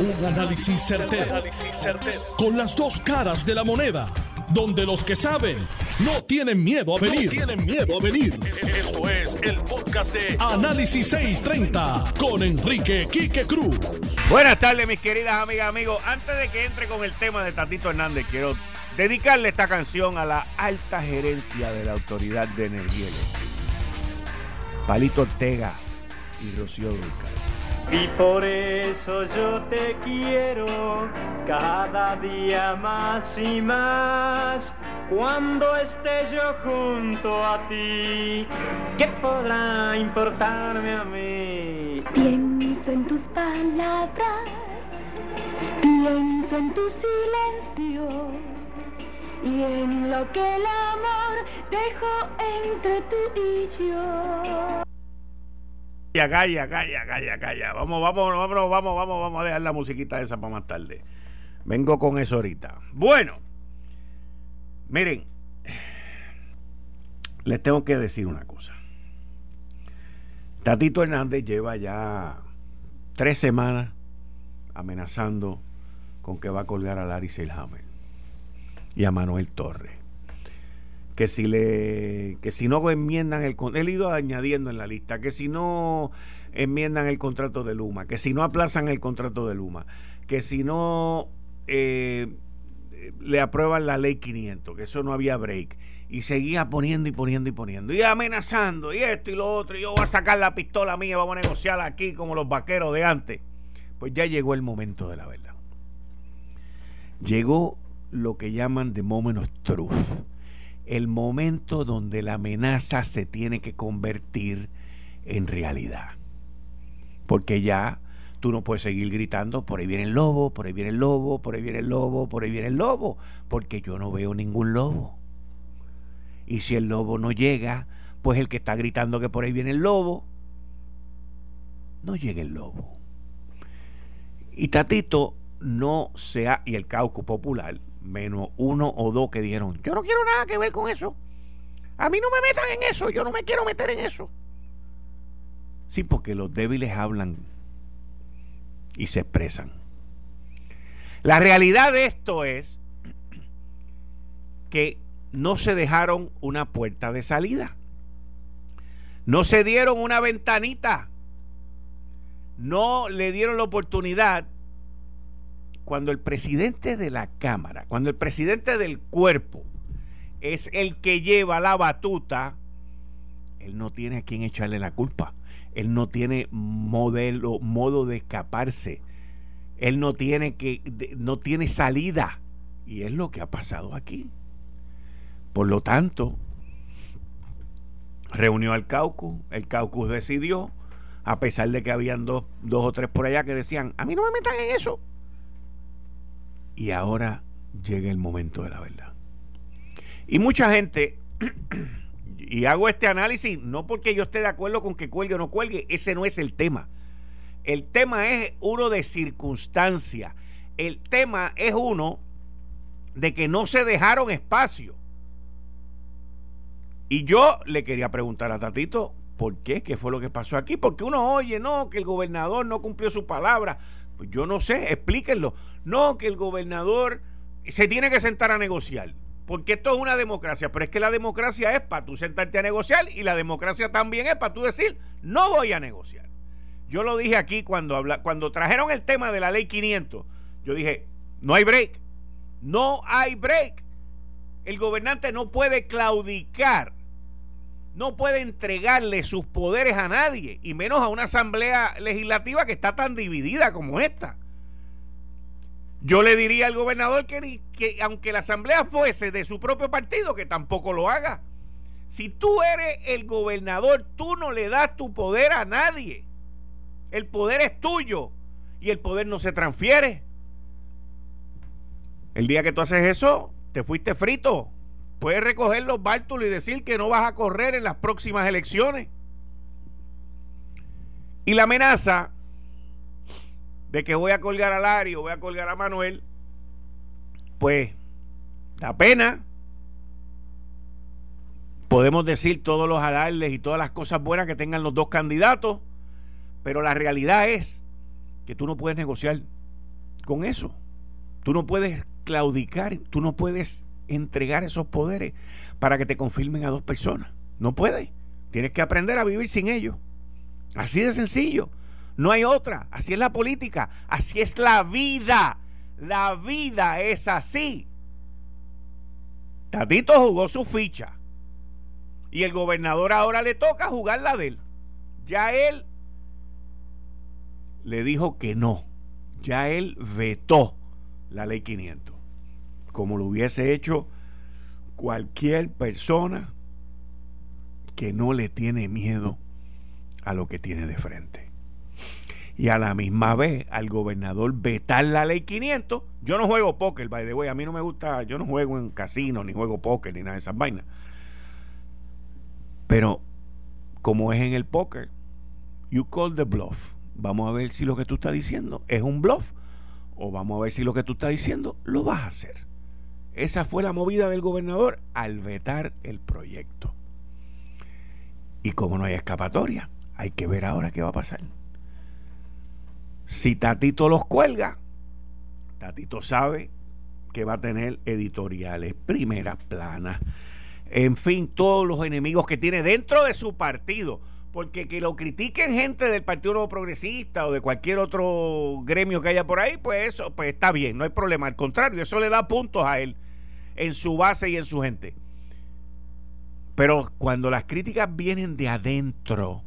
Un análisis certero, Con las dos caras de la moneda. Donde los que saben no tienen miedo a venir. tienen miedo a venir. Esto es el podcast de Análisis 630 con Enrique Quique Cruz. Buenas tardes, mis queridas amigas, amigos. Antes de que entre con el tema de Tatito Hernández, quiero dedicarle esta canción a la alta gerencia de la Autoridad de Energía Eléctrica. Palito Ortega y Rocío Dulcar. Y por eso yo te quiero cada día más y más. Cuando esté yo junto a ti, ¿qué podrá importarme a mí? Pienso en tus palabras, pienso en tus silencios y en lo que el amor dejó entre tú y yo. Calla, calla, calla, calla. Vamos, vamos, vamos, vamos, vamos, vamos a dejar la musiquita esa para más tarde. Vengo con eso ahorita. Bueno, miren, les tengo que decir una cosa. Tatito Hernández lleva ya tres semanas amenazando con que va a colgar a Larry Selhammer y a Manuel Torres que si le que si no enmiendan el él ido añadiendo en la lista que si no enmiendan el contrato de Luma que si no aplazan el contrato de Luma que si no eh, le aprueban la ley 500 que eso no había break. Y seguía poniendo y poniendo y poniendo y amenazando y esto y lo otro y yo voy a sacar la pistola mía vamos a negociar aquí como los vaqueros de antes. Pues ya llegó el momento de la verdad. Llegó lo que llaman the moment of truth el momento donde la amenaza se tiene que convertir en realidad. Porque ya tú no puedes seguir gritando, por ahí viene el lobo, por ahí viene el lobo, por ahí viene el lobo, por ahí viene el lobo, porque yo no veo ningún lobo. Y si el lobo no llega, pues el que está gritando que por ahí viene el lobo, no llega el lobo. Y Tatito no sea, y el caucus popular, menos uno o dos que dijeron, yo no quiero nada que ver con eso. A mí no me metan en eso, yo no me quiero meter en eso. Sí, porque los débiles hablan y se expresan. La realidad de esto es que no se dejaron una puerta de salida. No se dieron una ventanita. No le dieron la oportunidad cuando el presidente de la Cámara, cuando el presidente del cuerpo es el que lleva la batuta, él no tiene a quien echarle la culpa. Él no tiene modelo, modo de escaparse. Él no tiene que, no tiene salida. Y es lo que ha pasado aquí. Por lo tanto, reunió al caucus, el caucus decidió, a pesar de que habían dos, dos o tres por allá que decían, a mí no me metan en eso y ahora llega el momento de la verdad. Y mucha gente, y hago este análisis no porque yo esté de acuerdo con que cuelgue o no cuelgue, ese no es el tema. El tema es uno de circunstancia. El tema es uno de que no se dejaron espacio. Y yo le quería preguntar a Tatito, ¿por qué? ¿Qué fue lo que pasó aquí? Porque uno oye, no, que el gobernador no cumplió su palabra. Pues yo no sé, explíquenlo. No, que el gobernador se tiene que sentar a negociar. Porque esto es una democracia, pero es que la democracia es para tú sentarte a negociar y la democracia también es para tú decir, no voy a negociar. Yo lo dije aquí cuando, habla, cuando trajeron el tema de la ley 500. Yo dije, no hay break. No hay break. El gobernante no puede claudicar no puede entregarle sus poderes a nadie, y menos a una asamblea legislativa que está tan dividida como esta. Yo le diría al gobernador que, que aunque la asamblea fuese de su propio partido, que tampoco lo haga. Si tú eres el gobernador, tú no le das tu poder a nadie. El poder es tuyo y el poder no se transfiere. El día que tú haces eso, te fuiste frito. Puedes recoger los bártulos y decir que no vas a correr en las próximas elecciones. Y la amenaza de que voy a colgar a Lari o voy a colgar a Manuel, pues da pena. Podemos decir todos los alarles y todas las cosas buenas que tengan los dos candidatos, pero la realidad es que tú no puedes negociar con eso. Tú no puedes claudicar, tú no puedes entregar esos poderes para que te confirmen a dos personas. No puedes. Tienes que aprender a vivir sin ellos. Así de sencillo. No hay otra. Así es la política. Así es la vida. La vida es así. Tatito jugó su ficha. Y el gobernador ahora le toca jugar la de él. Ya él le dijo que no. Ya él vetó la ley 500. Como lo hubiese hecho cualquier persona que no le tiene miedo a lo que tiene de frente. Y a la misma vez al gobernador vetar la ley 500. Yo no juego póker, by the way. A mí no me gusta, yo no juego en casino, ni juego póker, ni nada de esas vainas. Pero como es en el póker, you call the bluff. Vamos a ver si lo que tú estás diciendo es un bluff o vamos a ver si lo que tú estás diciendo lo vas a hacer. Esa fue la movida del gobernador al vetar el proyecto. Y como no hay escapatoria, hay que ver ahora qué va a pasar. Si Tatito los cuelga, Tatito sabe que va a tener editoriales, primeras planas, en fin, todos los enemigos que tiene dentro de su partido. Porque que lo critiquen gente del Partido Nuevo Progresista o de cualquier otro gremio que haya por ahí, pues eso pues está bien, no hay problema. Al contrario, eso le da puntos a él en su base y en su gente. Pero cuando las críticas vienen de adentro,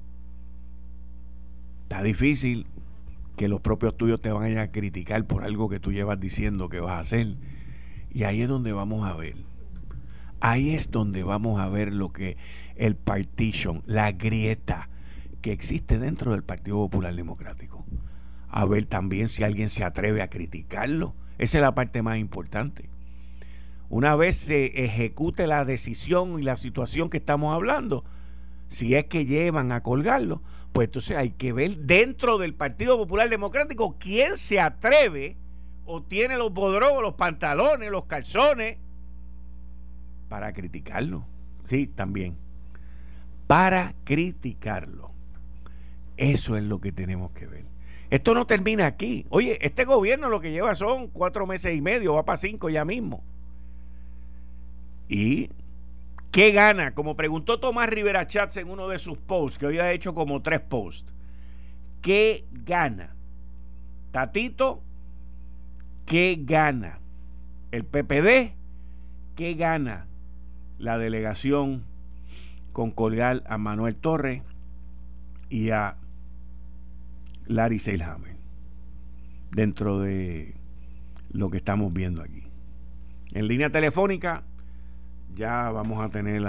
está difícil que los propios tuyos te vayan a criticar por algo que tú llevas diciendo que vas a hacer. Y ahí es donde vamos a ver Ahí es donde vamos a ver lo que el partition, la grieta que existe dentro del Partido Popular Democrático. A ver también si alguien se atreve a criticarlo. Esa es la parte más importante. Una vez se ejecute la decisión y la situación que estamos hablando, si es que llevan a colgarlo, pues entonces hay que ver dentro del Partido Popular Democrático quién se atreve o tiene los bodrogos, los pantalones, los calzones para criticarlo. Sí, también. Para criticarlo. Eso es lo que tenemos que ver. Esto no termina aquí. Oye, este gobierno lo que lleva son cuatro meses y medio, va para cinco ya mismo. ¿Y qué gana? Como preguntó Tomás Rivera Chats en uno de sus posts, que hoy ha hecho como tres posts. ¿Qué gana? Tatito, ¿qué gana? El PPD, ¿qué gana? la delegación con colgar a Manuel Torres y a Larry Seilhammer dentro de lo que estamos viendo aquí. En línea telefónica ya vamos a tener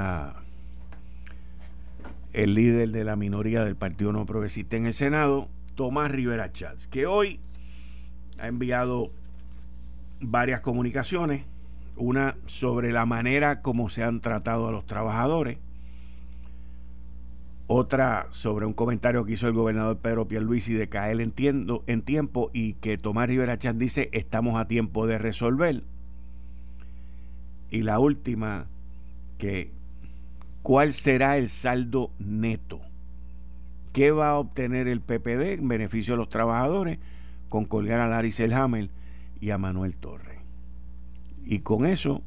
el líder de la minoría del Partido No Progresista en el Senado, Tomás Rivera Chats, que hoy ha enviado varias comunicaciones una sobre la manera como se han tratado a los trabajadores, otra sobre un comentario que hizo el gobernador Pedro Pierluisi de caer en, en tiempo y que Tomás Rivera Chan dice estamos a tiempo de resolver. Y la última, cuál será el saldo neto. ¿Qué va a obtener el PPD en beneficio de los trabajadores con colgar a Larry Selhammer y a Manuel Torres? Y con eso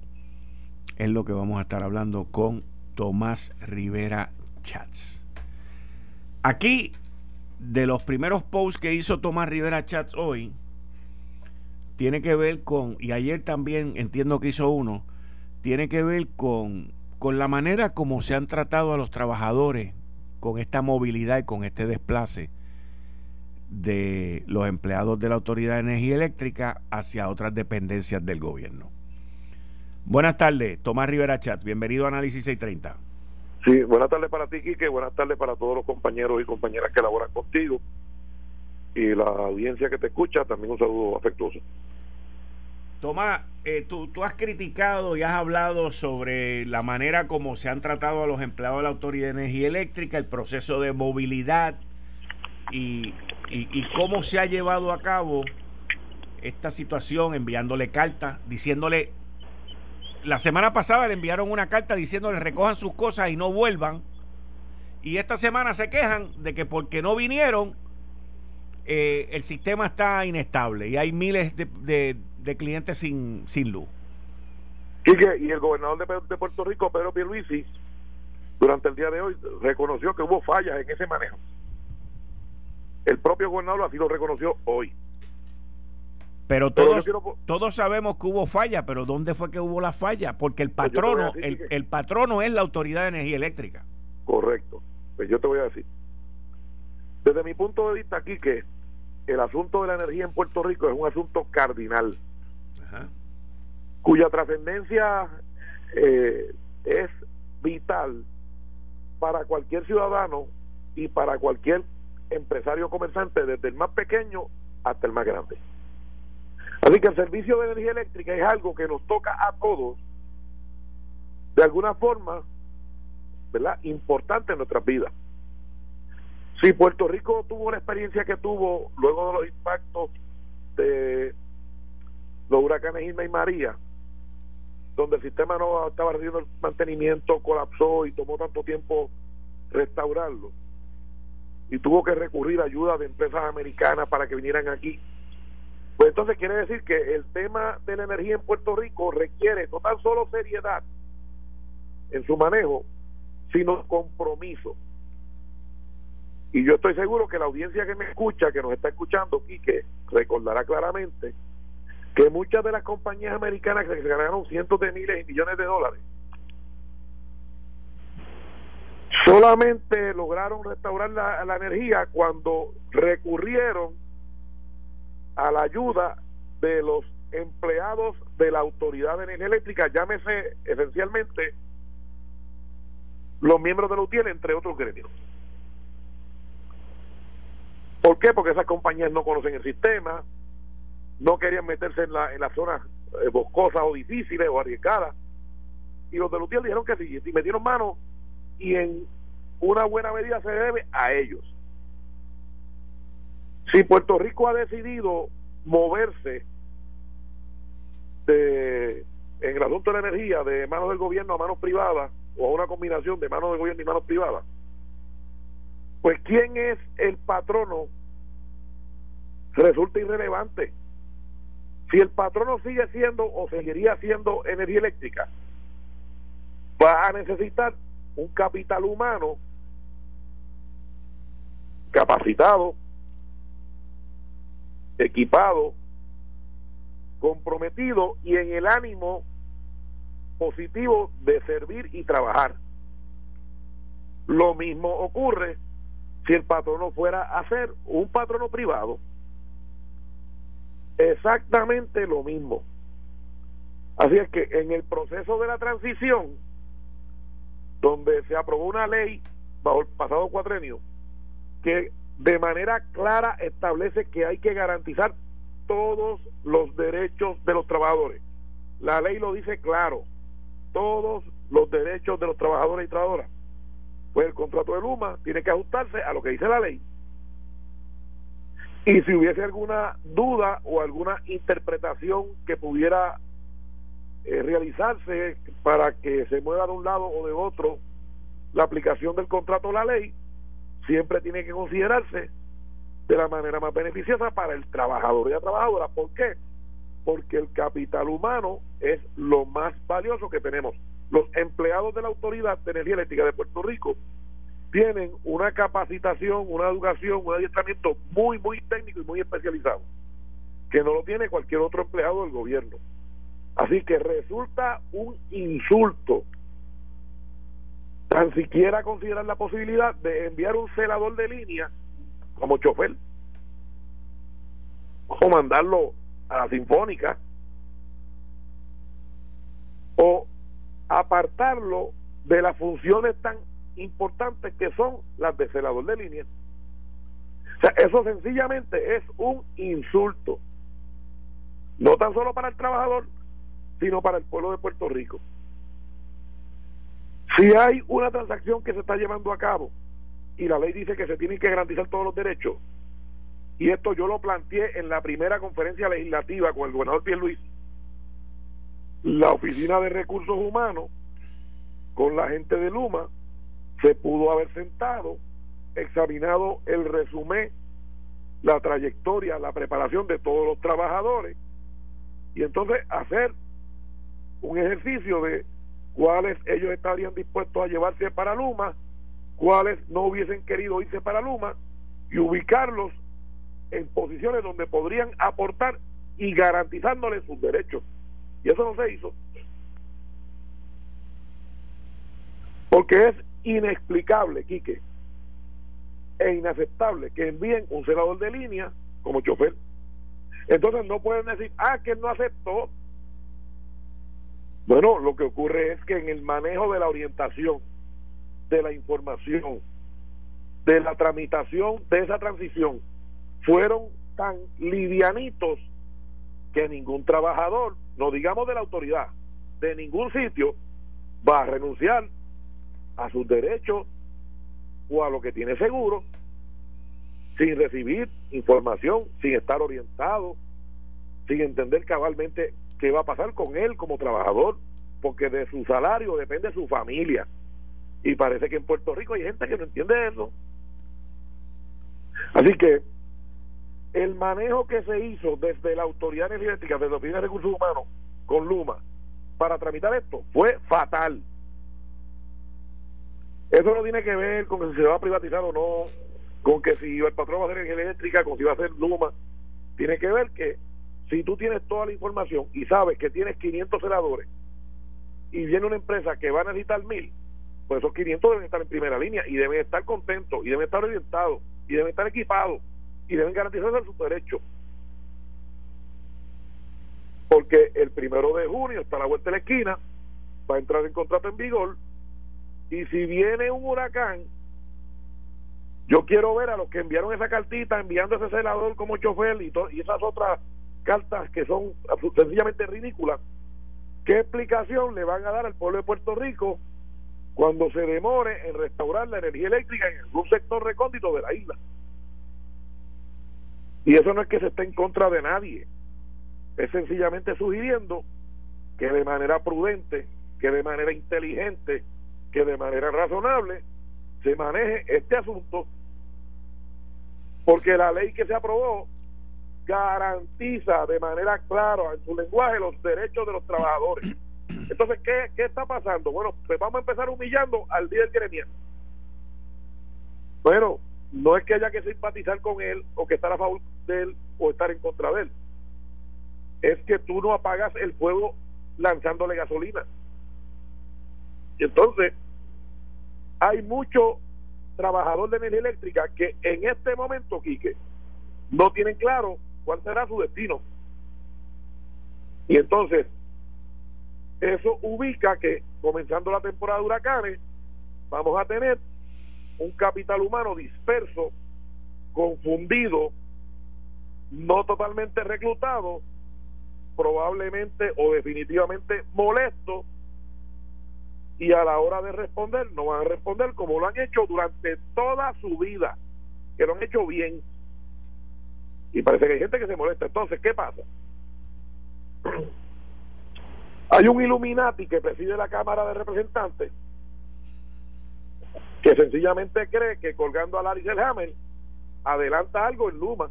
es lo que vamos a estar hablando con Tomás Rivera Chats. Aquí, de los primeros posts que hizo Tomás Rivera Chats hoy, tiene que ver con, y ayer también entiendo que hizo uno, tiene que ver con, con la manera como se han tratado a los trabajadores con esta movilidad y con este desplace de los empleados de la Autoridad de Energía Eléctrica hacia otras dependencias del gobierno. Buenas tardes, Tomás Rivera Chat, bienvenido a Análisis 630. Sí, buenas tardes para ti, Quique, buenas tardes para todos los compañeros y compañeras que laboran contigo y la audiencia que te escucha, también un saludo afectuoso. Tomás, eh, tú, tú, has criticado y has hablado sobre la manera como se han tratado a los empleados de la Autoridad de Energía Eléctrica, el proceso de movilidad y, cómo se ha llevado a cabo esta situación, enviándole cartas, diciéndole la semana pasada le enviaron una carta diciéndole recojan sus cosas y no vuelvan. Y esta semana se quejan de que porque no vinieron, eh, el sistema está inestable y hay miles de, clientes sin, sin luz. y el gobernador de, de Puerto Rico, Pedro Pierluisi, durante el día de hoy reconoció que hubo fallas en ese manejo. El propio gobernador así lo reconoció hoy. Pero todos, todos sabemos que hubo falla, pero ¿dónde fue que hubo la falla? Porque el pues patrono, el, el patrono es la Autoridad de Energía Eléctrica. Correcto. Pues yo te voy a decir. Desde mi punto de vista aquí que el asunto de la energía en Puerto Rico es un asunto cardinal, cuya trascendencia eh, es vital para cualquier ciudadano y para cualquier empresario comerciante, desde el más pequeño hasta el más grande. Así que el servicio de energía eléctrica es algo que nos toca a todos, de alguna forma, ¿verdad? Importante en nuestras vidas. Si Puerto Rico tuvo la experiencia que tuvo luego de los impactos de los huracanes Irma y María, donde el sistema no estaba recibiendo el mantenimiento, colapsó y tomó tanto tiempo restaurarlo, y tuvo que recurrir a ayuda de empresas americanas para que vinieran aquí pues entonces quiere decir que el tema de la energía en Puerto Rico requiere no tan solo seriedad en su manejo, sino compromiso. Y yo estoy seguro que la audiencia que me escucha, que nos está escuchando, Quique, recordará claramente que muchas de las compañías americanas que se ganaron cientos de miles y millones de dólares solamente lograron restaurar la, energía cuando recurrieron a la ayuda de los empleados de la Autoridad de Energía Eléctrica, llámese esencialmente los miembros de la UTIEL, entre otros gremios. ¿Por qué? Porque esas compañías no conocen el sistema, no querían meterse en, la, en las zonas eh, boscosas o difíciles o arriesgadas. Y los de UTIEL dijeron que sí, y metieron mano y en una buena medida se debe a ellos. Si Puerto Rico ha decidido moverse de, en el asunto de la energía de manos del gobierno a manos privadas o a una combinación de manos del gobierno y manos privadas, pues ¿quién es el patrono? Resulta irrelevante. Si el patrono sigue siendo o seguiría siendo energía eléctrica, va a necesitar un capital humano capacitado equipado, comprometido y en el ánimo positivo de servir y trabajar. Lo mismo ocurre si el patrono fuera a ser un patrono privado. Exactamente lo mismo. Así es que en el proceso de la transición, donde se aprobó una ley bajo el pasado cuatrenio, que de manera clara establece que hay que garantizar todos los derechos de los trabajadores. La ley lo dice claro, todos los derechos de los trabajadores y trabajadoras. Pues el contrato de Luma tiene que ajustarse a lo que dice la ley. Y si hubiese alguna duda o alguna interpretación que pudiera eh, realizarse para que se mueva de un lado o de otro la aplicación del contrato o la ley, siempre tiene que considerarse de la manera más beneficiosa para el trabajador y la trabajadora. ¿Por qué? Porque el capital humano es lo más valioso que tenemos. Los empleados de la Autoridad de Energía Eléctrica de Puerto Rico tienen una capacitación, una educación, un adiestramiento muy, muy técnico y muy especializado, que no lo tiene cualquier otro empleado del gobierno. Así que resulta un insulto tan siquiera considerar la posibilidad de enviar un celador de línea como chofer o mandarlo a la sinfónica o apartarlo de las funciones tan importantes que son las de celador de línea. O sea, eso sencillamente es un insulto, no tan solo para el trabajador, sino para el pueblo de Puerto Rico. Si hay una transacción que se está llevando a cabo y la ley dice que se tienen que garantizar todos los derechos, y esto yo lo planteé en la primera conferencia legislativa con el gobernador Luis la Oficina de Recursos Humanos con la gente de Luma se pudo haber sentado, examinado el resumen la trayectoria, la preparación de todos los trabajadores y entonces hacer un ejercicio de cuáles ellos estarían dispuestos a llevarse para Luma, cuáles no hubiesen querido irse para Luma y ubicarlos en posiciones donde podrían aportar y garantizándoles sus derechos. Y eso no se hizo. Porque es inexplicable, Quique, e inaceptable que envíen un senador de línea como chofer. Entonces no pueden decir, ah, que no aceptó. Bueno, lo que ocurre es que en el manejo de la orientación, de la información, de la tramitación de esa transición, fueron tan livianitos que ningún trabajador, no digamos de la autoridad, de ningún sitio, va a renunciar a sus derechos o a lo que tiene seguro sin recibir información, sin estar orientado, sin entender cabalmente qué va a pasar con él como trabajador, porque de su salario depende su familia. Y parece que en Puerto Rico hay gente que no entiende eso. Así que el manejo que se hizo desde la Autoridad Energética, desde la Oficina de Recursos Humanos, con Luma, para tramitar esto, fue fatal. Eso no tiene que ver con que si se va a privatizar o no, con que si el patrón va a hacer energía eléctrica, con si va a hacer Luma. Tiene que ver que si tú tienes toda la información y sabes que tienes 500 senadores y viene una empresa que va a necesitar mil, pues esos 500 deben estar en primera línea y deben estar contentos y deben estar orientados y deben estar equipados y deben garantizarse sus derechos. Porque el primero de junio está la vuelta de la esquina, va a entrar el contrato en vigor, y si viene un huracán, yo quiero ver a los que enviaron esa cartita enviando ese celador como chofer y, y esas otras cartas que son sencillamente ridículas, ¿qué explicación le van a dar al pueblo de Puerto Rico cuando se demore en restaurar la energía eléctrica en algún sector recóndito de la isla? Y eso no es que se esté en contra de nadie, es sencillamente sugiriendo que de manera prudente, que de manera inteligente, que de manera razonable se maneje este asunto, porque la ley que se aprobó garantiza de manera clara en su lenguaje los derechos de los trabajadores. Entonces, ¿qué, qué está pasando? Bueno, pues vamos a empezar humillando al líder gremial. Bueno, no es que haya que simpatizar con él o que estar a favor de él o estar en contra de él. Es que tú no apagas el fuego lanzándole gasolina. Y entonces, hay mucho trabajador de energía eléctrica que en este momento, Quique, no tienen claro cuál será su destino. Y entonces, eso ubica que comenzando la temporada de huracanes, vamos a tener un capital humano disperso, confundido, no totalmente reclutado, probablemente o definitivamente molesto, y a la hora de responder no van a responder como lo han hecho durante toda su vida, que lo han hecho bien. Y parece que hay gente que se molesta. Entonces, ¿qué pasa? Hay un Illuminati que preside la Cámara de Representantes que sencillamente cree que colgando a Larry Hammer adelanta algo en Luma.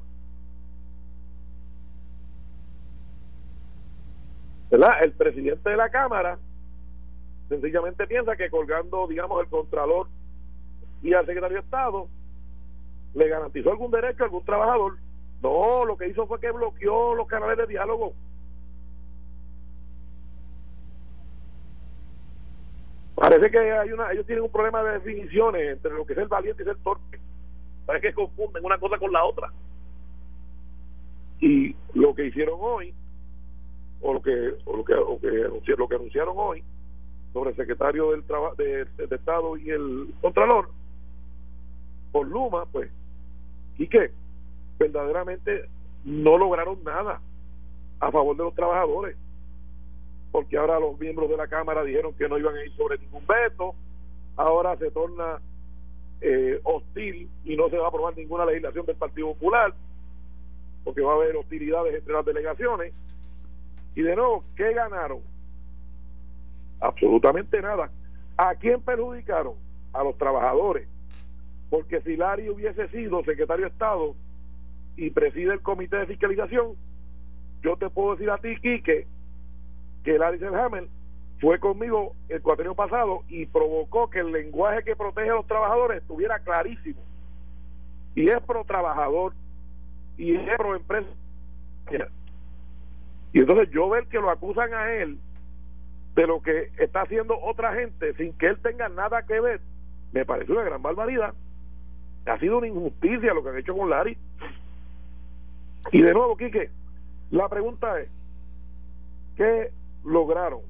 ¿Verdad? El presidente de la Cámara sencillamente piensa que colgando, digamos, el Contralor y al secretario de Estado le garantizó algún derecho a algún trabajador. No, lo que hizo fue que bloqueó los canales de diálogo Parece que hay una, ellos tienen un problema de definiciones entre lo que es el valiente y el torpe. Parece que confunden una cosa con la otra. Y lo que hicieron hoy, o lo que, o lo que, o que lo que anunciaron hoy sobre el secretario del trabajo de, Estado y el Contralor, por Luma, pues, y que verdaderamente no lograron nada a favor de los trabajadores porque ahora los miembros de la Cámara dijeron que no iban a ir sobre ningún veto, ahora se torna eh, hostil y no se va a aprobar ninguna legislación del Partido Popular, porque va a haber hostilidades entre las delegaciones. Y de nuevo, ¿qué ganaron? Absolutamente nada. ¿A quién perjudicaron? A los trabajadores. Porque si Lari hubiese sido secretario de Estado, y preside el comité de fiscalización, yo te puedo decir a ti, Quique, que Larry Selhammer fue conmigo el cuatrienio pasado y provocó que el lenguaje que protege a los trabajadores estuviera clarísimo. Y es pro trabajador y es pro empresa. Y entonces yo ver que lo acusan a él de lo que está haciendo otra gente sin que él tenga nada que ver, me parece una gran barbaridad. Ha sido una injusticia lo que han hecho con Larry. Y de nuevo, Quique, la pregunta es, ¿qué lograron?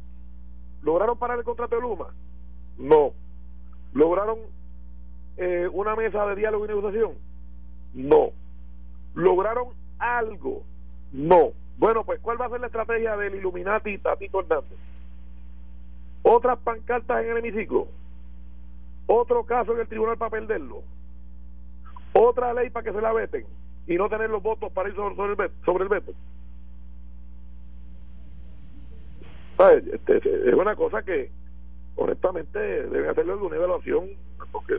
¿Lograron parar el contrato de Luma? No. ¿Lograron eh, una mesa de diálogo y negociación? No. ¿Lograron algo? No. Bueno, pues ¿cuál va a ser la estrategia del Illuminati Tatito Hernández? Otras pancartas en el hemiciclo. Otro caso en el tribunal para perderlo. Otra ley para que se la veten y no tener los votos para ir sobre, el, veto, sobre el veto. Este, es una cosa que honestamente debe hacerle una evaluación porque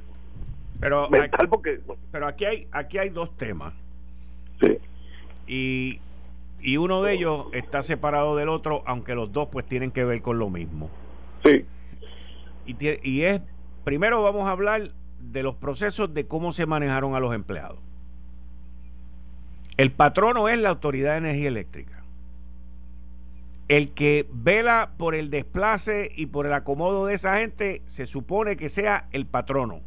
pero mental porque pero aquí hay aquí hay dos temas sí y, y uno de ellos está separado del otro aunque los dos pues tienen que ver con lo mismo sí. Y, y es primero vamos a hablar de los procesos de cómo se manejaron a los empleados. El patrono es la autoridad de energía eléctrica. El que vela por el desplace y por el acomodo de esa gente se supone que sea el patrono,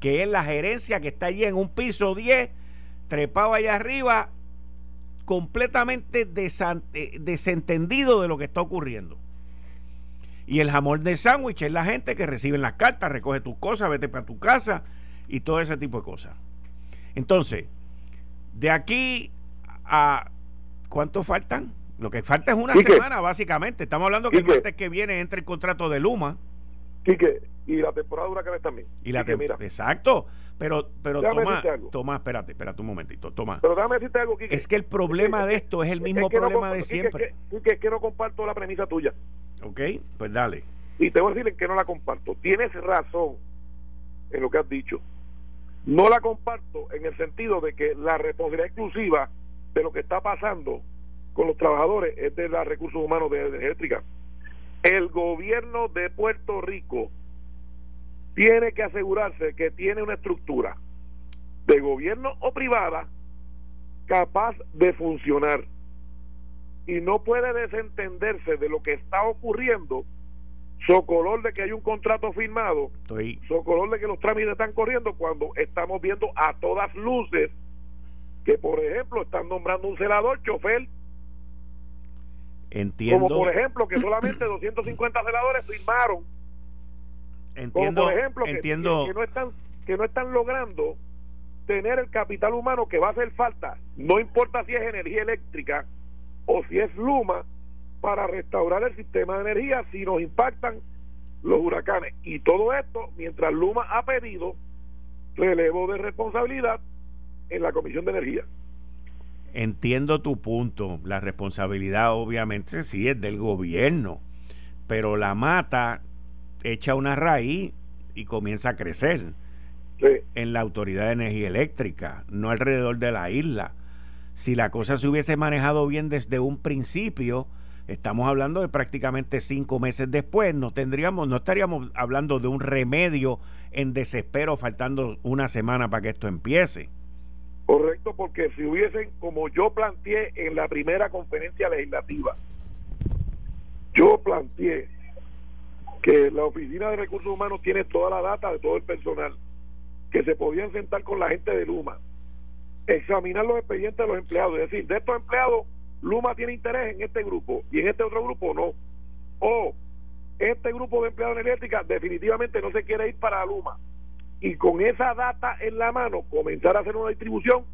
que es la gerencia que está allí en un piso 10, trepado allá arriba, completamente eh, desentendido de lo que está ocurriendo. Y el jamón de sándwich es la gente que recibe las cartas, recoge tus cosas, vete para tu casa y todo ese tipo de cosas. Entonces, de aquí a... ¿Cuánto faltan? Lo que falta es una semana, básicamente. Estamos hablando que el martes que viene entra el contrato de Luma. Quique, y la temporada huracanes también. Y la. Exacto. Pero, pero toma, toma, espérate, espérate un momentito. Toma. Pero déjame decirte algo, Quique. Es que el problema de esto es el mismo problema de siempre. Es que no comparto la premisa tuya. Ok, pues dale. Y te voy a decir que no la comparto. Tienes razón en lo que has dicho. No la comparto en el sentido de que la responsabilidad exclusiva de lo que está pasando con los trabajadores es de los recursos humanos de, eléctrica. El gobierno de Puerto Rico tiene que asegurarse que tiene una estructura de gobierno o privada capaz de funcionar y no puede desentenderse de lo que está ocurriendo socolor de que hay un contrato firmado socolor de que los trámites están corriendo cuando estamos viendo a todas luces que por ejemplo están nombrando un celador chofer Entiendo. Como por ejemplo que solamente 250 celadores firmaron. Entiendo. por ejemplo que, entiendo. Que, no están que no están logrando tener el capital humano que va a hacer falta, no importa si es energía eléctrica o si es Luma, para restaurar el sistema de energía si nos impactan los huracanes. Y todo esto mientras Luma ha pedido relevo de responsabilidad en la Comisión de Energía. Entiendo tu punto. La responsabilidad obviamente sí es del gobierno, pero la mata echa una raíz y comienza a crecer en la Autoridad de Energía Eléctrica, no alrededor de la isla. Si la cosa se hubiese manejado bien desde un principio, estamos hablando de prácticamente cinco meses después, no tendríamos, no estaríamos hablando de un remedio en desespero, faltando una semana para que esto empiece. Correcto, porque si hubiesen, como yo planteé en la primera conferencia legislativa, yo planteé que la Oficina de Recursos Humanos tiene toda la data de todo el personal, que se podían sentar con la gente de Luma, examinar los expedientes de los empleados, es decir, de estos empleados, Luma tiene interés en este grupo y en este otro grupo no. O este grupo de empleados energéticos definitivamente no se quiere ir para Luma y con esa data en la mano comenzar a hacer una distribución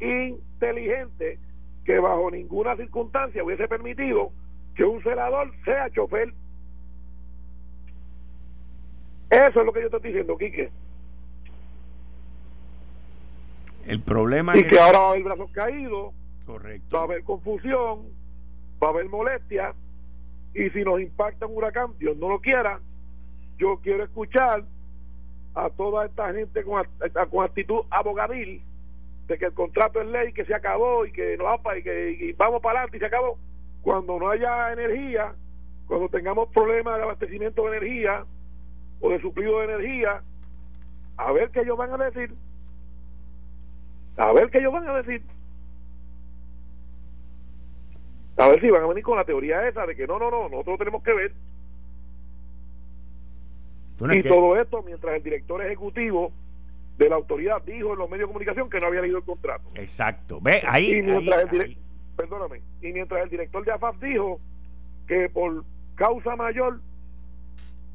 inteligente que bajo ninguna circunstancia hubiese permitido que un celador sea chofer. Eso es lo que yo estoy diciendo, Quique. El problema y que, ahora va a haber brazos caídos, correcto. va a haber confusión, va a haber molestia, y si nos impacta un huracán, Dios no lo quiera, yo quiero escuchar a toda esta gente con, con actitud abogadil de que el contrato es ley, que se acabó y que, no, y que y vamos para adelante y se acabó. Cuando no haya energía, cuando tengamos problemas de abastecimiento de energía o de suplido de energía, a ver qué ellos van a decir. A ver qué ellos van a decir. A ver si van a venir con la teoría esa de que no, no, no, nosotros tenemos que ver. y todo esto mientras el director ejecutivo de la autoridad dijo en los medios de comunicación que no había leído el contrato. Exacto. Ve, ahí. Y mientras, el, Perdóname. Y mientras el director de AFAF dijo que por causa mayor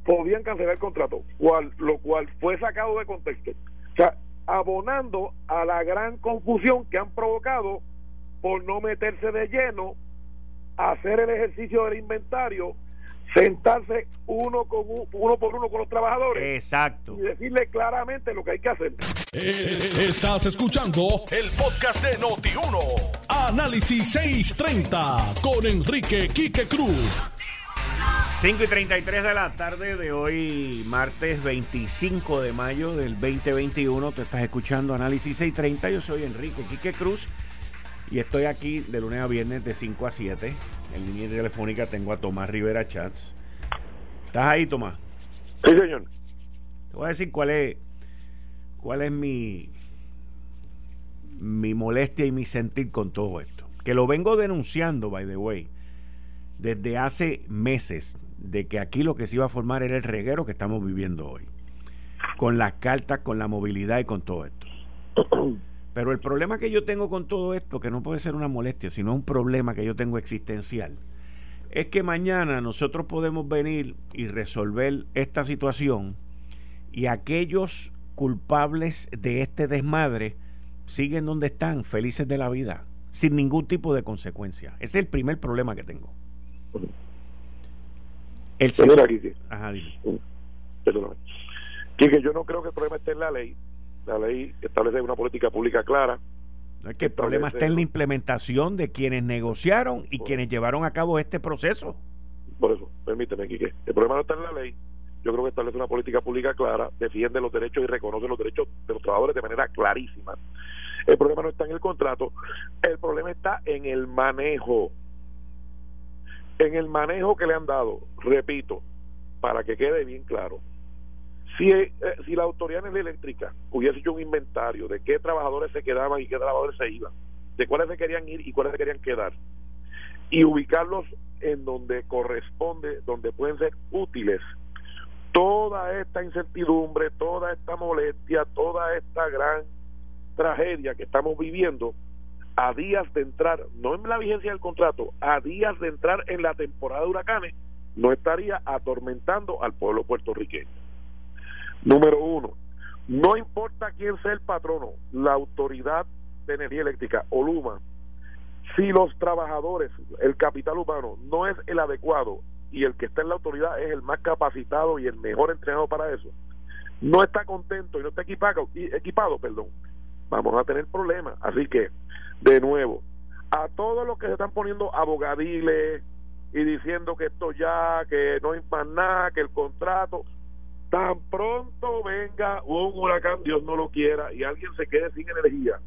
podían cancelar el contrato, cual, lo cual fue sacado de contexto. O sea, abonando a la gran confusión que han provocado por no meterse de lleno hacer el ejercicio del inventario, sentarse uno con uno por uno con los trabajadores. Exacto. Y decirle claramente lo que hay que hacer. Eh, estás escuchando el podcast de Noti1. Análisis 630 con Enrique Quique Cruz. 5 y 33 de la tarde de hoy, martes 25 de mayo del 2021. Te estás escuchando Análisis 630. Yo soy Enrique Quique Cruz. Y estoy aquí de lunes a viernes de 5 a 7. En línea telefónica tengo a Tomás Rivera Chats. ¿Estás ahí, Tomás? Sí, señor. Te voy a decir cuál es, cuál es mi, mi molestia y mi sentir con todo esto. Que lo vengo denunciando, by the way, desde hace meses, de que aquí lo que se iba a formar era el reguero que estamos viviendo hoy. Con las cartas, con la movilidad y con todo esto. Pero el problema que yo tengo con todo esto, que no puede ser una molestia, sino un problema que yo tengo existencial, es que mañana nosotros podemos venir y resolver esta situación y aquellos culpables de este desmadre siguen donde están, felices de la vida, sin ningún tipo de consecuencia. Ese es el primer problema que tengo. El segundo. Ajá, dime. Perdóname. Que yo no creo que el problema esté en la ley la ley establece una política pública clara. No es que el problema está en la implementación de quienes negociaron y quienes llevaron a cabo este proceso. Por eso, permíteme, Quique. El problema no está en la ley. Yo creo que establece una política pública clara, defiende los derechos y reconoce los derechos de los trabajadores de manera clarísima. El problema no está en el contrato, el problema está en el manejo. En el manejo que le han dado, repito, para que quede bien claro, si, eh, si la autoridad eléctrica hubiese hecho un inventario de qué trabajadores se quedaban y qué trabajadores se iban, de cuáles se querían ir y cuáles se querían quedar, y ubicarlos en donde corresponde, donde pueden ser útiles, toda esta incertidumbre, toda esta molestia, toda esta gran tragedia que estamos viviendo, a días de entrar, no en la vigencia del contrato, a días de entrar en la temporada de huracanes, no estaría atormentando al pueblo puertorriqueño. Número uno, no importa quién sea el patrono, la autoridad de energía eléctrica o Luma, si los trabajadores, el capital humano no es el adecuado y el que está en la autoridad es el más capacitado y el mejor entrenado para eso, no está contento y no está equipado, equipado perdón, vamos a tener problemas. Así que, de nuevo, a todos los que se están poniendo abogadiles y diciendo que esto ya, que no hay más nada, que el contrato, Tan pronto venga un huracán, Dios no lo quiera, y alguien se quede sin energía.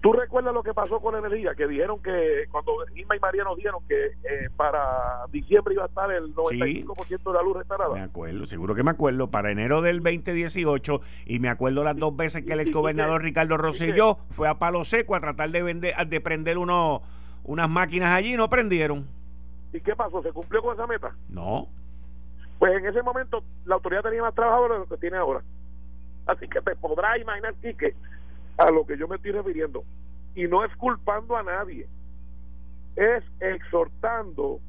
¿Tú recuerdas lo que pasó con la energía? Que dijeron que cuando Irma y María nos dijeron que eh, para diciembre iba a estar el 95% de la luz restaurada. Me acuerdo, seguro que me acuerdo, para enero del 2018, y me acuerdo las dos veces que el exgobernador Ricardo Rosselló fue a Palo Seco a tratar de, vender, de prender uno, unas máquinas allí y no prendieron. ¿Y qué pasó? ¿Se cumplió con esa meta? No. Pues en ese momento la autoridad tenía más trabajadores de lo que tiene ahora. Así que te podrás imaginar, Quique, a lo que yo me estoy refiriendo. Y no es culpando a nadie, es exhortando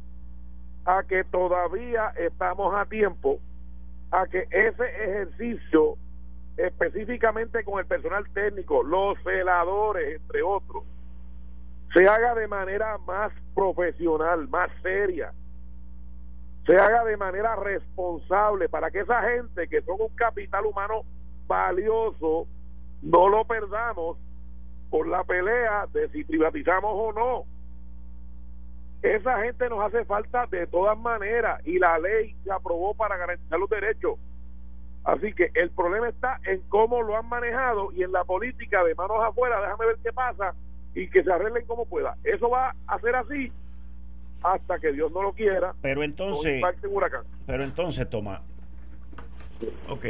a que todavía estamos a tiempo a que ese ejercicio, específicamente con el personal técnico, los celadores, entre otros, se haga de manera más profesional, más seria, se haga de manera responsable para que esa gente que son un capital humano valioso no lo perdamos por la pelea de si privatizamos o no. Esa gente nos hace falta de todas maneras y la ley se aprobó para garantizar los derechos. Así que el problema está en cómo lo han manejado y en la política de manos afuera, déjame ver qué pasa y que se arreglen como pueda. Eso va a ser así hasta que Dios no lo quiera. Pero entonces, pero entonces, toma. Ok,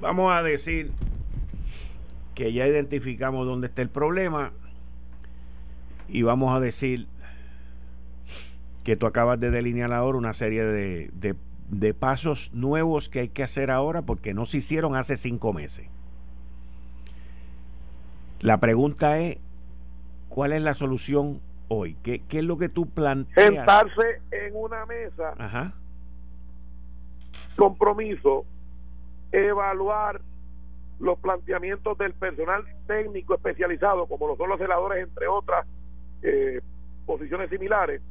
vamos a decir que ya identificamos dónde está el problema y vamos a decir que tú acabas de delinear ahora una serie de, de pasos nuevos que hay que hacer ahora porque no se hicieron hace cinco meses. La pregunta es, ¿cuál es la solución hoy? ¿Qué, es lo que tú planteas? Sentarse en una mesa, Ajá. compromiso, evaluar los planteamientos del personal técnico especializado, como lo son los celadores, entre otras eh, posiciones similares,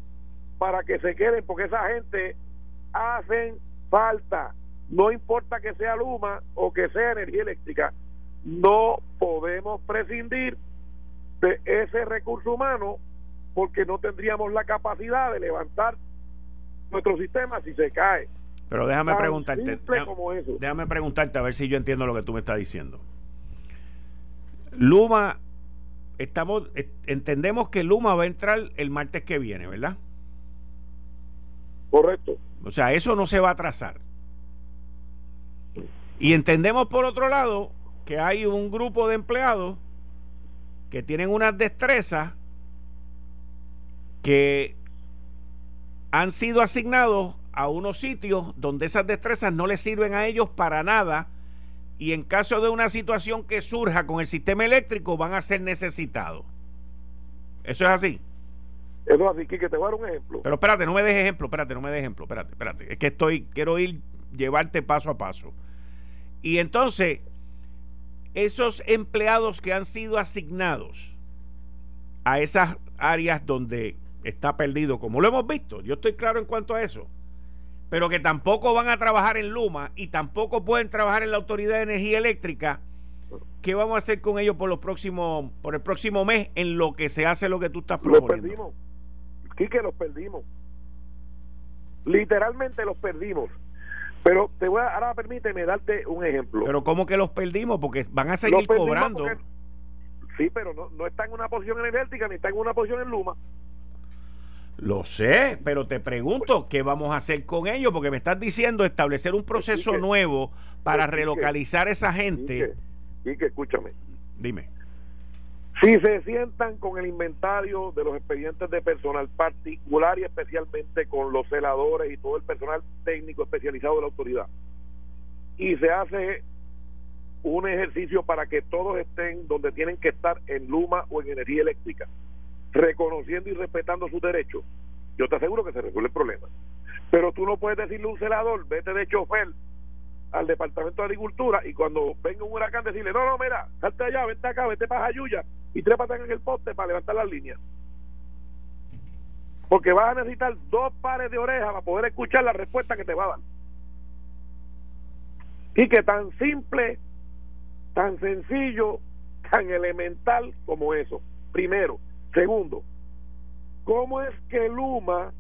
para que se queden, porque esa gente hacen falta. No importa que sea Luma o que sea energía eléctrica, no podemos prescindir de ese recurso humano porque no tendríamos la capacidad de levantar nuestro sistema si se cae. Pero déjame preguntarte, déjame, preguntarte a ver si yo entiendo lo que tú me estás diciendo. Luma, estamos, entendemos que Luma va a entrar el martes que viene, ¿verdad? Correcto. O sea, eso no se va a atrasar. Y entendemos por otro lado que hay un grupo de empleados que tienen unas destrezas que han sido asignados a unos sitios donde esas destrezas no les sirven a ellos para nada y en caso de una situación que surja con el sistema eléctrico van a ser necesitados. ¿Eso es así? Eso así, que te voy a dar un ejemplo. Pero espérate, no me des ejemplo, espérate, no me des ejemplo, espérate, espérate. Es que estoy, quiero ir, llevarte paso a paso. Y entonces, esos empleados que han sido asignados a esas áreas donde está perdido, como lo hemos visto, yo estoy claro en cuanto a eso, pero que tampoco van a trabajar en Luma y tampoco pueden trabajar en la Autoridad de Energía Eléctrica, ¿qué vamos a hacer con ellos por los próximos, por el próximo mes en lo que se hace lo que tú estás proponiendo? que los perdimos. Literalmente los perdimos. Pero te voy a, ahora permíteme darte un ejemplo. Pero ¿cómo que los perdimos? Porque van a seguir cobrando. sí, pero no, no están en una posición energética ni están en una posición en Luma. Lo sé, pero te pregunto, ¿qué vamos a hacer con ellos? Porque me estás diciendo establecer un proceso nuevo para relocalizar a esa gente. Y que escúchame. Dime. Si se sientan con el inventario de los expedientes de personal particular y especialmente con los celadores y todo el personal técnico especializado de la autoridad, y se hace un ejercicio para que todos estén donde tienen que estar en Luma o en energía eléctrica, reconociendo y respetando sus derechos, yo te aseguro que se resuelve el problema. Pero tú no puedes decirle a un celador, vete de chofer al Departamento de Agricultura y cuando venga un huracán decirle, no, no, mira, salte allá, vente acá, vete para Jayuya y trépate en el poste para levantar las líneas. Porque vas a necesitar dos pares de orejas para poder escuchar la respuesta que te va a dar. Y que tan simple, tan sencillo, tan elemental como eso. Primero. Segundo, ¿cómo es que Luma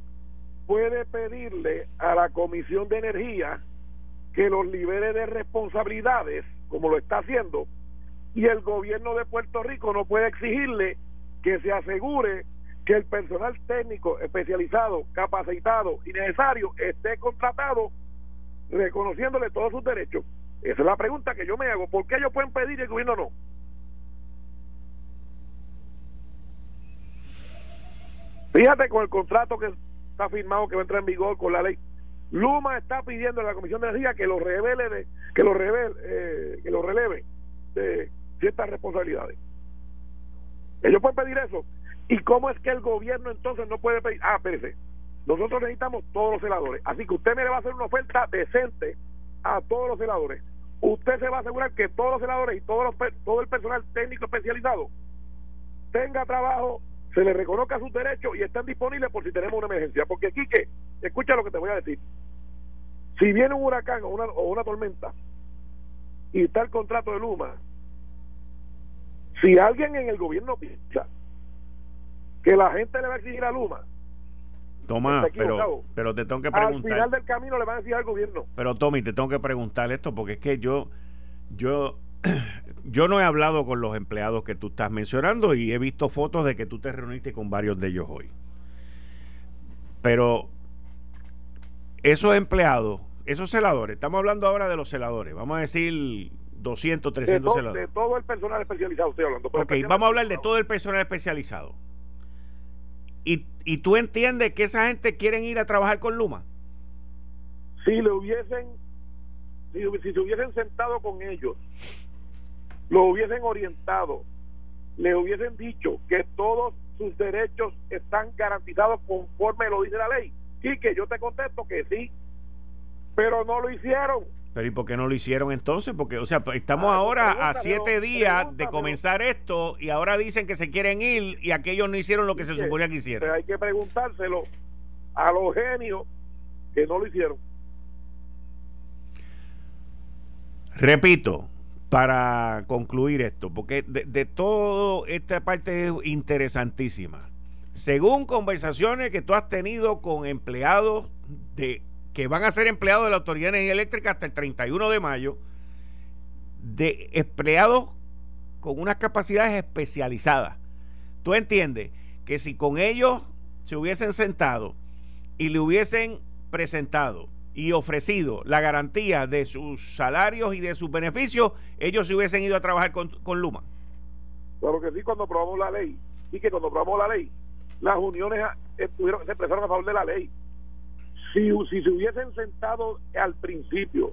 puede pedirle a la Comisión de Energía que los libere de responsabilidades, como lo está haciendo, y el gobierno de Puerto Rico no puede exigirle que se asegure que el personal técnico especializado, capacitado y necesario esté contratado reconociéndole todos sus derechos. Esa es la pregunta que yo me hago. ¿Por qué ellos pueden pedir y el gobierno no? Fíjate con el contrato que está firmado que va a entrar en vigor con la ley Luma está pidiendo a la Comisión de Energía que lo revele de, que lo revele, eh, que lo releve de ciertas responsabilidades. Ellos pueden pedir eso. ¿Y cómo es que el gobierno entonces no puede pedir? Ah, espérese. Nosotros necesitamos todos los celadores. Así que usted me va a hacer una oferta decente a todos los celadores. Usted se va a asegurar que todos los celadores y todos los, todo el personal técnico especializado tenga trabajo, se le reconozca sus derechos y estén disponibles por si tenemos una emergencia. Porque, Quique, escucha lo que te voy a decir. Si viene un huracán o una, o una tormenta y está el contrato de Luma, si alguien en el gobierno piensa que la gente le va a exigir a Luma Tomás, pero, pero te tengo que preguntar. Al final del camino le van a decir al gobierno. Pero Tommy, te tengo que preguntar esto porque es que yo, yo, yo no he hablado con los empleados que tú estás mencionando y he visto fotos de que tú te reuniste con varios de ellos hoy. Pero esos empleados, esos celadores, estamos hablando ahora de los celadores, vamos a decir 200, 300 celadores. De todo el personal especializado estoy hablando. Ok, vamos a hablar de todo el personal especializado. ¿Y, ¿Y tú entiendes que esa gente quieren ir a trabajar con Luma? Si le hubiesen, si, si se hubiesen sentado con ellos, lo hubiesen orientado, le hubiesen dicho que todos sus derechos están garantizados conforme lo dice la ley. Y que yo te contesto que sí, pero no lo hicieron. Pero ¿y por qué no lo hicieron entonces? Porque, o sea, pues, estamos ahora a siete días de comenzar esto y ahora dicen que se quieren ir y aquellos no hicieron lo que se suponía que hicieron. Pero hay que preguntárselo a los genios que no lo hicieron. Repito, para concluir esto, porque de, de todo esta parte es interesantísima. Según conversaciones que tú has tenido con empleados de que van a ser empleados de la Autoridad Energía Eléctrica hasta el 31 de mayo, de empleados con unas capacidades especializadas. ¿Tú entiendes que si con ellos se hubiesen sentado y le hubiesen presentado y ofrecido la garantía de sus salarios y de sus beneficios, ellos se hubiesen ido a trabajar con, con Luma? Claro que sí, cuando aprobamos la ley, y que cuando aprobamos la ley, las uniones estuvieron, se expresaron a favor de la ley si, si se hubiesen sentado al principio,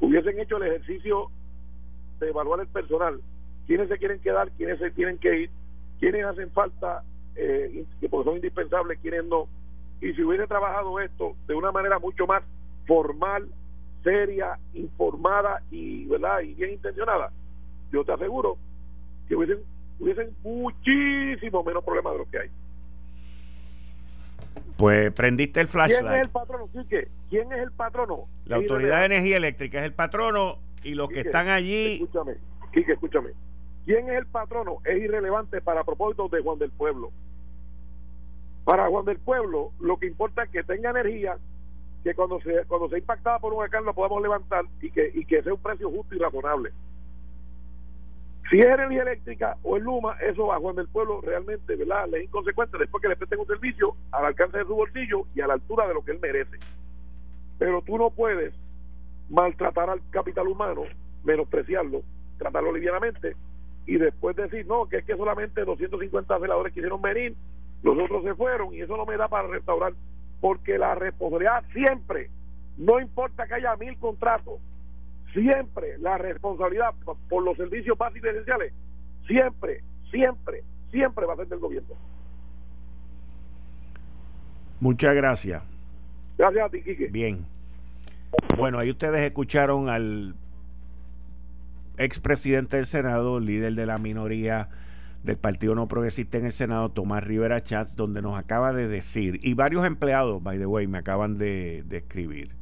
hubiesen hecho el ejercicio de evaluar el personal, quiénes se quieren quedar, quiénes se tienen que ir, quiénes hacen falta, eh, que porque son indispensables, quiénes no, y si hubiese trabajado esto de una manera mucho más formal, seria, informada y verdad y bien intencionada, yo te aseguro que hubiesen, hubiesen muchísimo menos problemas de lo que hay. Pues prendiste el flashlight. ¿Quién es el patrono, ¿Quién es el patrono? La Autoridad de Energía Eléctrica es el patrono y los que están allí... Escúchame, Quique, escúchame. ¿Quién es el patrono? Es irrelevante para propósitos de Juan del Pueblo. Para Juan del Pueblo, lo que importa es que tenga energía, que cuando se cuando sea impactada por un huracán lo podamos levantar y que, y que sea un precio justo y razonable. Si es energía eléctrica o el Luma, eso a Juan del Pueblo realmente, ¿verdad? Le es inconsecuente después que le presten un servicio al alcance de su bolsillo y a la altura de lo que él merece. Pero tú no puedes maltratar al capital humano, menospreciarlo, tratarlo livianamente y después decir, no, que es que solamente 250 veladores quisieron venir, los otros se fueron y eso no me da para restaurar, porque la responsabilidad siempre, no importa que haya mil contratos, siempre la responsabilidad por los servicios básicos y esenciales, siempre, siempre, siempre va a ser del gobierno. Muchas gracias. Gracias a ti, Quique. Bien. Bueno, ahí ustedes escucharon al expresidente del Senado, líder de la minoría del Partido No Progresista en el Senado, Tomás Rivera Chats, donde nos acaba de decir, y varios empleados, by the way, me acaban de, escribir,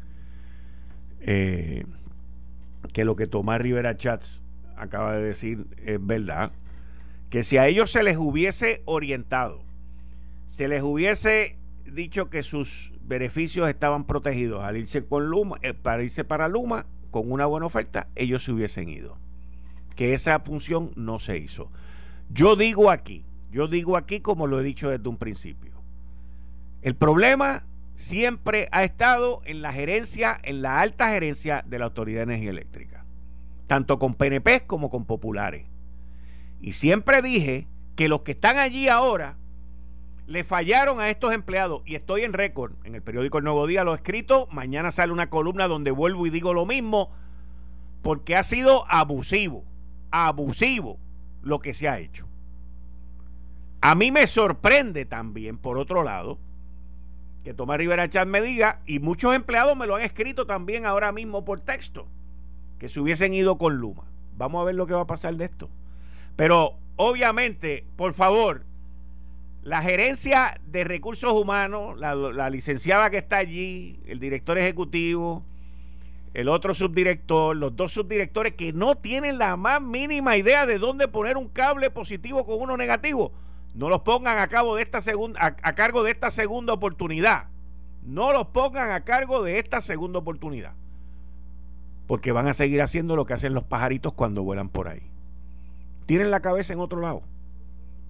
eh, que lo que Tomás Rivera Chats acaba de decir es verdad, que si a ellos se les hubiese orientado, se les hubiese dicho que sus beneficios estaban protegidos al irse con Luma, eh, para irse para Luma con una buena oferta, ellos se hubiesen ido. Que esa función no se hizo. Yo digo aquí, yo digo aquí como lo he dicho desde un principio. El problema siempre ha estado en la gerencia, en la alta gerencia de la Autoridad de Energía Eléctrica, tanto con PNP como con populares. Y siempre dije que los que están allí ahora le fallaron a estos empleados, y estoy en récord, en el periódico El Nuevo Día lo he escrito, mañana sale una columna donde vuelvo y digo lo mismo, porque ha sido abusivo, abusivo lo que se ha hecho. A mí me sorprende también, por otro lado, que Tomás Rivera Chat me diga, y muchos empleados me lo han escrito también ahora mismo por texto, que se hubiesen ido con Luma. Vamos a ver lo que va a pasar de esto. Pero obviamente, por favor, la gerencia de recursos humanos, la, la licenciada que está allí, el director ejecutivo, el otro subdirector, los dos subdirectores que no tienen la más mínima idea de dónde poner un cable positivo con uno negativo, No los pongan a de esta segunda, a cargo de esta segunda oportunidad. No los pongan a cargo de esta segunda oportunidad. Porque van a seguir haciendo lo que hacen los pajaritos cuando vuelan por ahí. Tienen la cabeza en otro lado.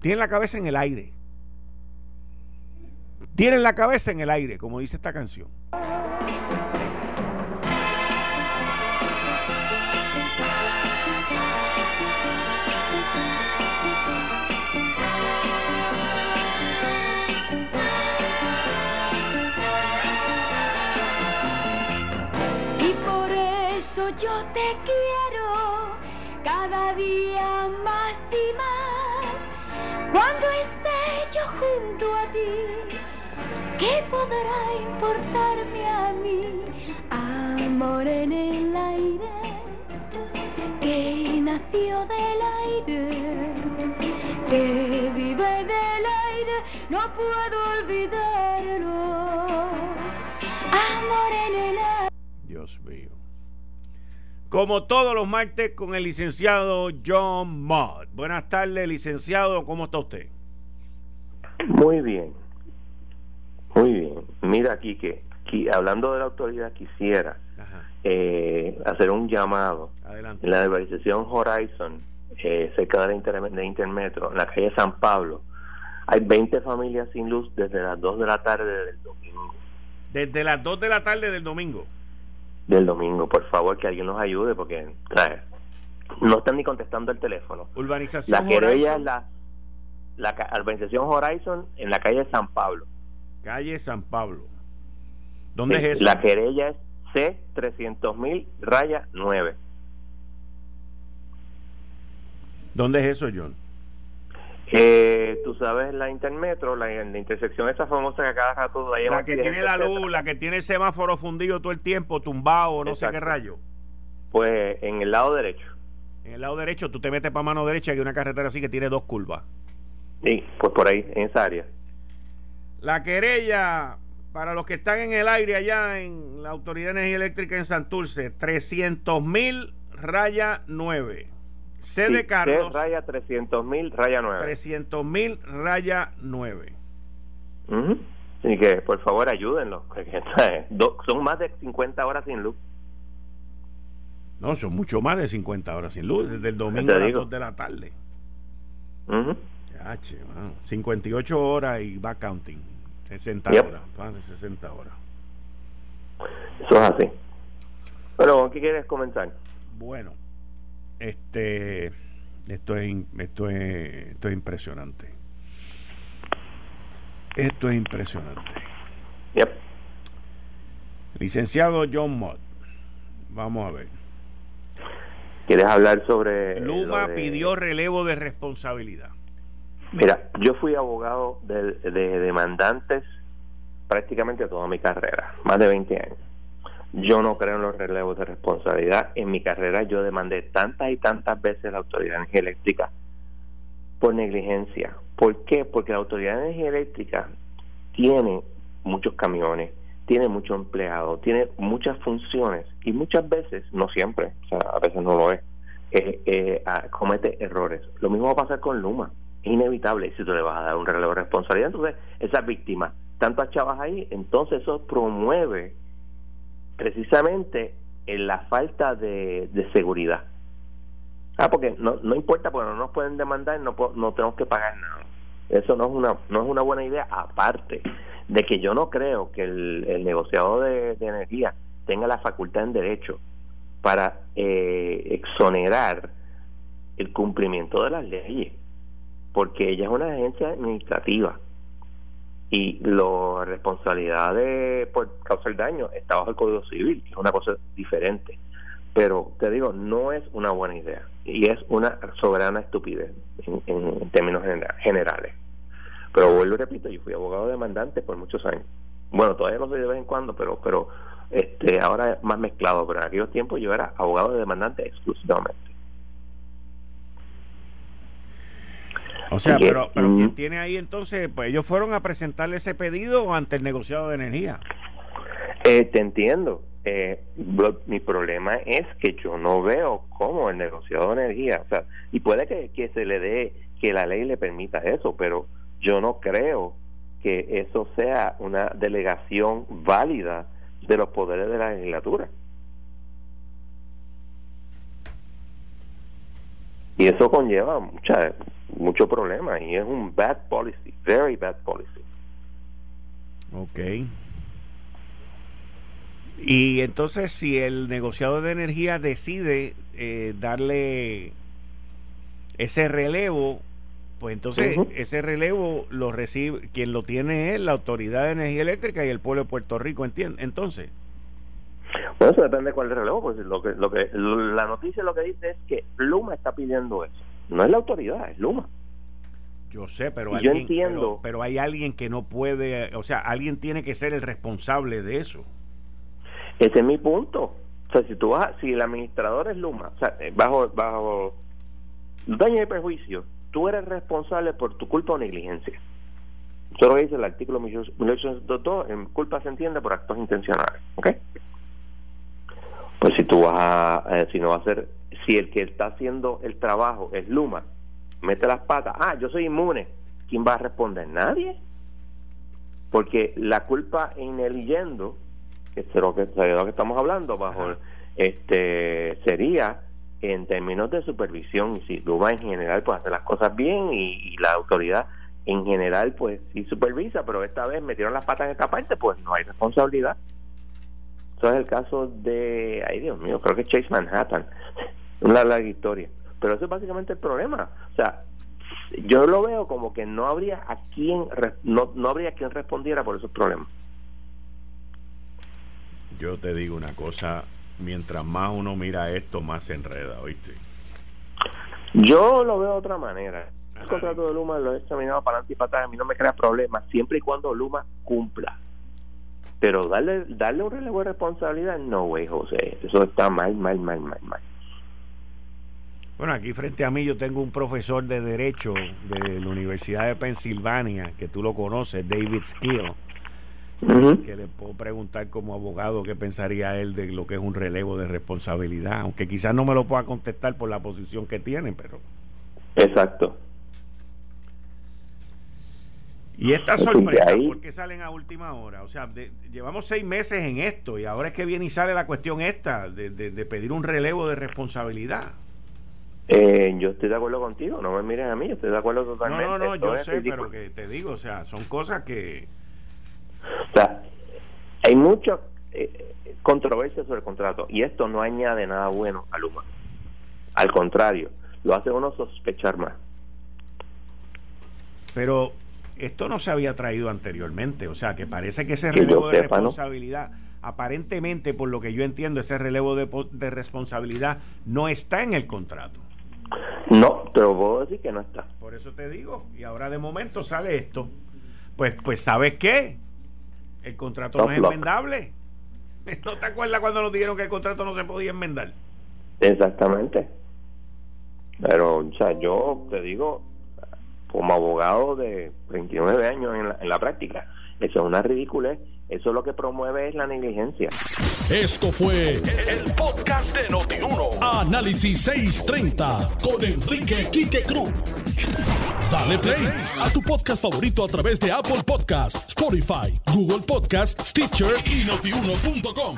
Tienen la cabeza en el aire. Tienen la cabeza en el aire, como dice esta canción. Yo te quiero cada día más y más. Cuando esté yo junto a ti, ¿qué podrá importarme a mí? Amor en el aire, que nació del aire, que vive del aire, no puedo olvidarlo. Amor en el aire. Dios mío como todos los martes con el licenciado John Mott. Buenas tardes, licenciado, ¿cómo está usted? Muy bien, muy bien. Mira aquí que, hablando de la autoridad quisiera eh, hacer un llamado Adelante. en la urbanización Horizon, eh, cerca de la de Intermetro, en la calle San Pablo. Hay 20 familias sin luz desde las 2 de la tarde del domingo. Desde las 2 de la tarde del domingo del domingo. Por favor, que alguien nos ayude porque no están ni contestando el teléfono. Urbanización La querella es la, la urbanización Horizon en la calle San Pablo. Calle San Pablo. ¿Dónde es eso? La querella es C300.000 raya 9. ¿Dónde es eso, John? Eh, tú sabes la intermetro, la, intersección esa famosa que cada rato ahí La que tiene la luz, la que tiene el semáforo fundido todo el tiempo, tumbado, no sé qué rayo. Pues en el lado derecho. En el lado derecho, tú te metes para mano derecha y hay una carretera así que tiene dos curvas. Sí, pues por ahí, en esa área. La querella, para los que están en el aire allá en la Autoridad de Energía Eléctrica en Santurce, 300 mil raya 9. C de Carlos. C raya 300 mil, raya 9. 300 mil, raya 9. Así que por favor ayúdenlo. son más de 50 horas sin luz. No, son mucho más de 50 horas sin luz, desde el domingo a las 2 de la tarde. Uh 58 horas y va counting. 60 horas. Van 60 horas. Eso es así. Pero, ¿qué quieres comenzar? Bueno, este, esto es, esto es, esto es impresionante. Esto es impresionante. Licenciado John Mott, vamos a ver. ¿Quieres hablar sobre... Luma pidió relevo de responsabilidad. Mira, yo fui abogado de, de demandantes prácticamente toda mi carrera, más de 20 años. Yo no creo en los relevos de responsabilidad. En mi carrera yo demandé tantas y tantas veces la Autoridad de Energía Eléctrica por negligencia. ¿Por qué? Porque la Autoridad de Energía Eléctrica tiene muchos camiones, tiene muchos empleados, tiene muchas funciones y muchas veces, no siempre, o sea, a veces no lo es, eh, eh, comete errores. Lo mismo va a pasar con Luma. Es inevitable. Si tú le vas a dar un relevo de responsabilidad, entonces esa víctima, tantas chavas ahí, entonces eso promueve precisamente en la falta de, seguridad. Ah, porque no, no importa, porque no nos pueden demandar, no, no tenemos que pagar nada. Eso no es una no es una buena idea, aparte de que yo no creo que el, el negociador de, energía tenga la facultad en derecho para eh, exonerar el cumplimiento de las leyes, porque ella es una agencia administrativa y la responsabilidad de por causar daño está bajo el Código Civil, que es una cosa diferente. Pero te digo, no es una buena idea y es una soberana estupidez en, términos generales. Pero vuelvo y repito, yo fui abogado demandante por muchos años. Bueno, todavía lo soy de vez en cuando, pero pero este ahora es más mezclado, pero en aquellos tiempos yo era abogado de demandante exclusivamente. O sea, pero, pero mm, quien tiene ahí entonces, pues ellos fueron a presentarle ese pedido ante el negociado de energía. Eh, te entiendo. Eh, mi problema es que yo no veo cómo el negociado de energía, o sea, y puede que, que se le dé que la ley le permita eso, pero yo no creo que eso sea una delegación válida de los poderes de la legislatura. Y eso conlleva mucha, mucho problema y es un bad policy, very bad policy. Ok. Y entonces si el negociador de energía decide eh, darle ese relevo, pues entonces ese relevo lo recibe, quien lo tiene es la Autoridad de Energía Eléctrica y el pueblo de Puerto Rico, ¿entiende? Entonces. Bueno, eso depende de cuál es el relevo, pues lo que, lo que, la noticia lo que dice es que Luma está pidiendo eso. No es la autoridad, es Luma. Yo sé, pero, alguien, entiendo, pero, hay alguien que no puede, o sea, alguien tiene que ser el responsable de eso. Ese es mi punto. O sea, si tú vas, si el administrador es Luma, o sea, eh, bajo, bajo daño y perjuicio, tú eres responsable por tu culpa o negligencia. Eso lo dice el artículo 1822, en culpa se entiende por actos intencionales, ¿ok? Pues si tú vas a, eh, si no va a ser, si el que está haciendo el trabajo es Luma, mete las patas, ah, yo soy inmune, ¿quién va a responder? Nadie. Porque la culpa en el yendo, que es lo que, de lo que estamos hablando, bajo este sería en términos de supervisión, y si Luma en general pues hace las cosas bien y, la autoridad en general pues sí supervisa, pero esta vez metieron las patas en esta parte, pues no hay responsabilidad. Eso es el caso de, ay Dios mío, creo que Chase Manhattan, una larga historia. Pero eso es básicamente el problema. O sea, yo lo veo como que no habría a quien no, no habría quien respondiera por esos problemas. Yo te digo una cosa, mientras más uno mira esto, más se enreda, ¿oíste? Yo lo veo de otra manera. El contrato de Luma lo he examinado para adelante y para atrás, a mí no me crea problemas, siempre y cuando Luma cumpla. Pero darle, darle un relevo de responsabilidad, no, güey, José, eso está mal, mal, mal, mal, mal. Bueno, aquí frente a mí yo tengo un profesor de Derecho de la Universidad de Pensilvania, que tú lo conoces, David Skill, que le puedo preguntar como abogado qué pensaría él de lo que es un relevo de responsabilidad, aunque quizás no me lo pueda contestar por la posición que tiene, pero... Exacto. Y esta sorpresa, ¿por qué salen a última hora? O sea, llevamos seis meses en esto y ahora es que viene y sale la cuestión esta de, de pedir un relevo de responsabilidad. Eh, yo estoy de acuerdo contigo, no me mires a mí, estoy de acuerdo totalmente. No, no, no, yo sé, pero que te digo, o sea, son cosas que... O sea, hay mucha eh, controversia sobre el contrato y esto no añade nada bueno a Luma. Al contrario, lo hace uno sospechar más. Pero esto no se había traído anteriormente, o sea, que parece que ese relevo de responsabilidad, aparentemente, por lo que yo entiendo, ese relevo de responsabilidad no está en el contrato. No, te lo puedo decir que no está. Por eso te digo, y ahora de momento sale esto. Pues, pues ¿sabes qué? El contrato no, es enmendable. ¿No te acuerdas cuando nos dijeron que el contrato no se podía enmendar? Exactamente. Pero, o sea, yo te digo, como abogado de 29 años en la, en la práctica, eso es una ridícula eso lo que promueve es la negligencia. Esto fue el, podcast de Notiuno. Análisis 630 con Enrique Quique Cruz. Dale play a tu podcast favorito a través de Apple Podcasts, Spotify, Google Podcasts, Stitcher y notiuno.com.